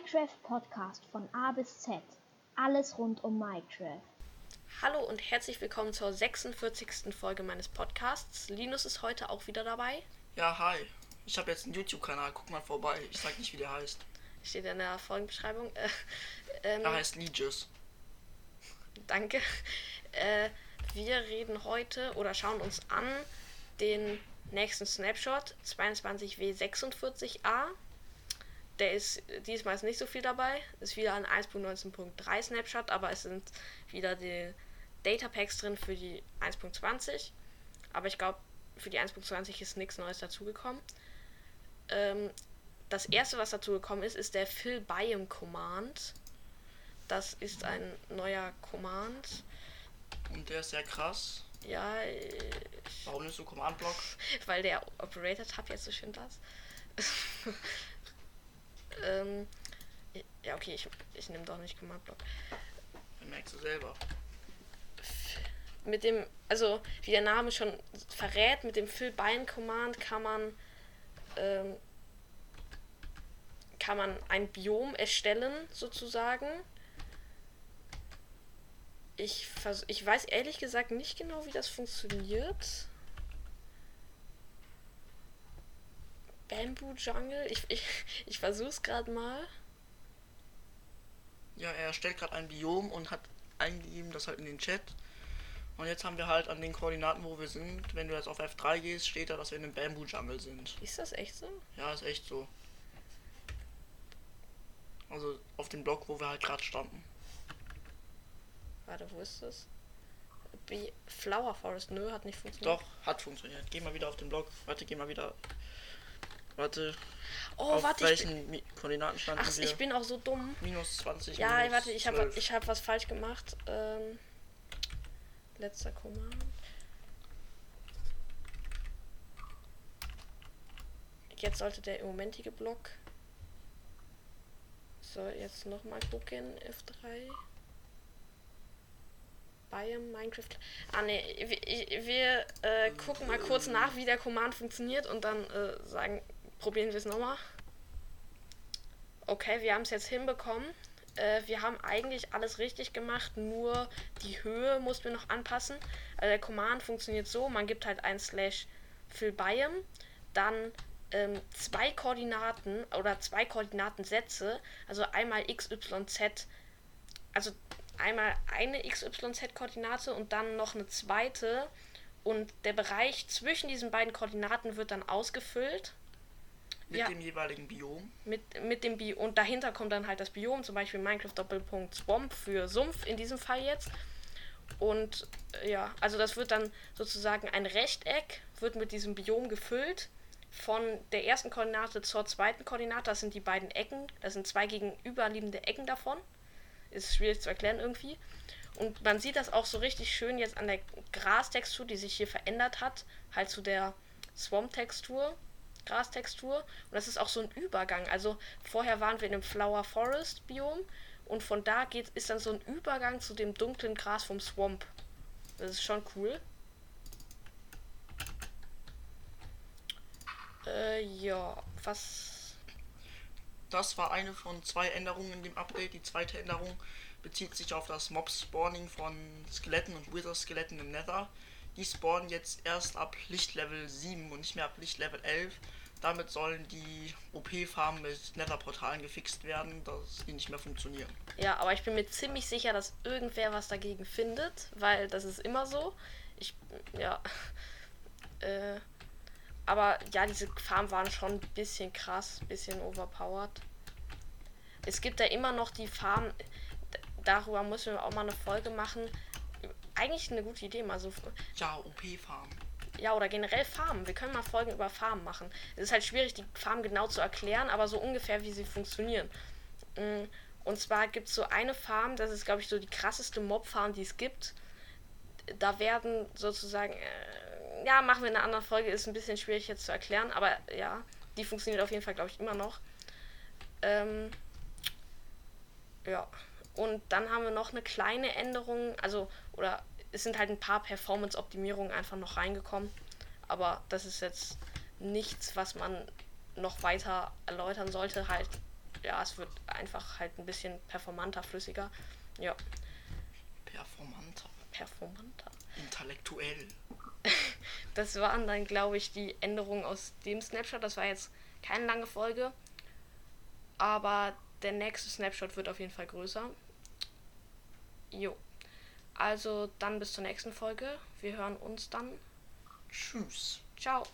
Minecraft Podcast von A bis Z. Alles rund um Minecraft. Hallo und herzlich willkommen zur 46. Folge meines Podcasts. Linus ist heute auch wieder dabei. Ja, hi. Ich habe jetzt einen YouTube-Kanal. Guck mal vorbei. Ich sag nicht, wie der heißt. Steht in der Folgenbeschreibung. Äh, ähm, er heißt Legis. Danke. Äh, wir reden heute oder schauen uns an den nächsten Snapshot 22W46A. Der ist diesmal ist nicht so viel dabei. Ist wieder ein 1.19.3 Snapshot, aber es sind wieder die Data Packs drin für die 1.20. Aber ich glaube, für die 1.20 ist nichts Neues dazugekommen. Ähm, das erste, was dazugekommen ist, ist der Fill Biome Command. Das ist ein neuer Command. Und der ist sehr krass. Ja. Ich, Warum nicht so Command Block? Weil der Operator Tab jetzt so schön das. ja, okay, ich, ich nehme doch nicht Command Block. Den merkst du selber. Mit dem, also wie der Name schon verrät, mit dem Fill Bind Command kann man ähm, kann man ein Biom erstellen sozusagen ich, vers ich weiß ehrlich gesagt nicht genau, wie das funktioniert. Bamboo Jungle? Ich, ich, ich versuch's gerade mal. Ja, er erstellt gerade ein Biom und hat eingegeben das halt in den Chat. Und jetzt haben wir halt an den Koordinaten, wo wir sind, wenn du jetzt auf F3 gehst, steht da, dass wir in einem Bamboo Jungle sind. Ist das echt so? Ja, ist echt so. Also auf dem Block, wo wir halt gerade standen. Warte, wo ist das? Wie Flower Forest, nö, hat nicht funktioniert. Doch, hat funktioniert. Geh mal wieder auf den Blog. Warte, geh mal wieder. Warte. Oh, auf warte. welchen bin... Koordinaten standen Ach, wir? ich bin auch so dumm. Minus 20. Ja, minus warte, ich habe ich hab was falsch gemacht. Ähm, letzter Command. Jetzt sollte der im momentige Block. So, jetzt nochmal gucken. F3. Biome Minecraft. Ah ne, wir, wir äh, gucken mal kurz nach, wie der Command funktioniert und dann äh, sagen, probieren wir es nochmal. Okay, wir haben es jetzt hinbekommen. Äh, wir haben eigentlich alles richtig gemacht, nur die Höhe mussten wir noch anpassen. Also der Command funktioniert so, man gibt halt ein Slash fill Biome, dann ähm, zwei Koordinaten oder zwei Koordinatensätze, also einmal x, y, z, also einmal eine XYZ-Koordinate und dann noch eine zweite. Und der Bereich zwischen diesen beiden Koordinaten wird dann ausgefüllt. Mit ja, dem jeweiligen Biom. Mit, mit dem Biom. Und dahinter kommt dann halt das Biom, zum Beispiel Minecraft Doppelpunkt Swamp für Sumpf in diesem Fall jetzt. Und ja, also das wird dann sozusagen ein Rechteck, wird mit diesem Biom gefüllt. Von der ersten Koordinate zur zweiten Koordinate, das sind die beiden Ecken, das sind zwei gegenüberliegende Ecken davon ist schwierig zu erklären irgendwie. Und man sieht das auch so richtig schön jetzt an der Grastextur, die sich hier verändert hat, halt zu der Swamp-Textur, Grastextur. Und das ist auch so ein Übergang. Also vorher waren wir in einem Flower Forest Biom und von da geht, ist dann so ein Übergang zu dem dunklen Gras vom Swamp. Das ist schon cool. Äh, ja, was das war eine von zwei Änderungen in dem Update. Die zweite Änderung bezieht sich auf das Mob-Spawning von Skeletten und Wither-Skeletten im Nether. Die spawnen jetzt erst ab Lichtlevel 7 und nicht mehr ab Lichtlevel 11. Damit sollen die OP-Farmen mit Nether-Portalen gefixt werden, dass die nicht mehr funktionieren. Ja, aber ich bin mir ziemlich sicher, dass irgendwer was dagegen findet, weil das ist immer so. Ich, ja. Äh, aber ja, diese Farmen waren schon ein bisschen krass, ein bisschen overpowered. Es gibt ja immer noch die Farmen, darüber müssen wir auch mal eine Folge machen. Eigentlich eine gute Idee, mal so. Ja, OP-Farmen. Ja, oder generell Farmen. Wir können mal Folgen über Farmen machen. Es ist halt schwierig, die Farmen genau zu erklären, aber so ungefähr, wie sie funktionieren. Mm, und zwar gibt es so eine Farm, das ist, glaube ich, so die krasseste Mob-Farm, die es gibt. Da werden sozusagen. Äh, ja, machen wir in einer anderen Folge, ist ein bisschen schwierig jetzt zu erklären, aber ja, die funktioniert auf jeden Fall, glaube ich, immer noch. Ähm, ja. Und dann haben wir noch eine kleine Änderung, also, oder es sind halt ein paar Performance-Optimierungen einfach noch reingekommen. Aber das ist jetzt nichts, was man noch weiter erläutern sollte. Halt ja, es wird einfach halt ein bisschen performanter, flüssiger. Ja, Performanter. performanter. Intellektuell. Das waren dann, glaube ich, die Änderungen aus dem Snapshot. Das war jetzt keine lange Folge. Aber der nächste Snapshot wird auf jeden Fall größer. Jo. Also dann bis zur nächsten Folge. Wir hören uns dann. Tschüss. Ciao.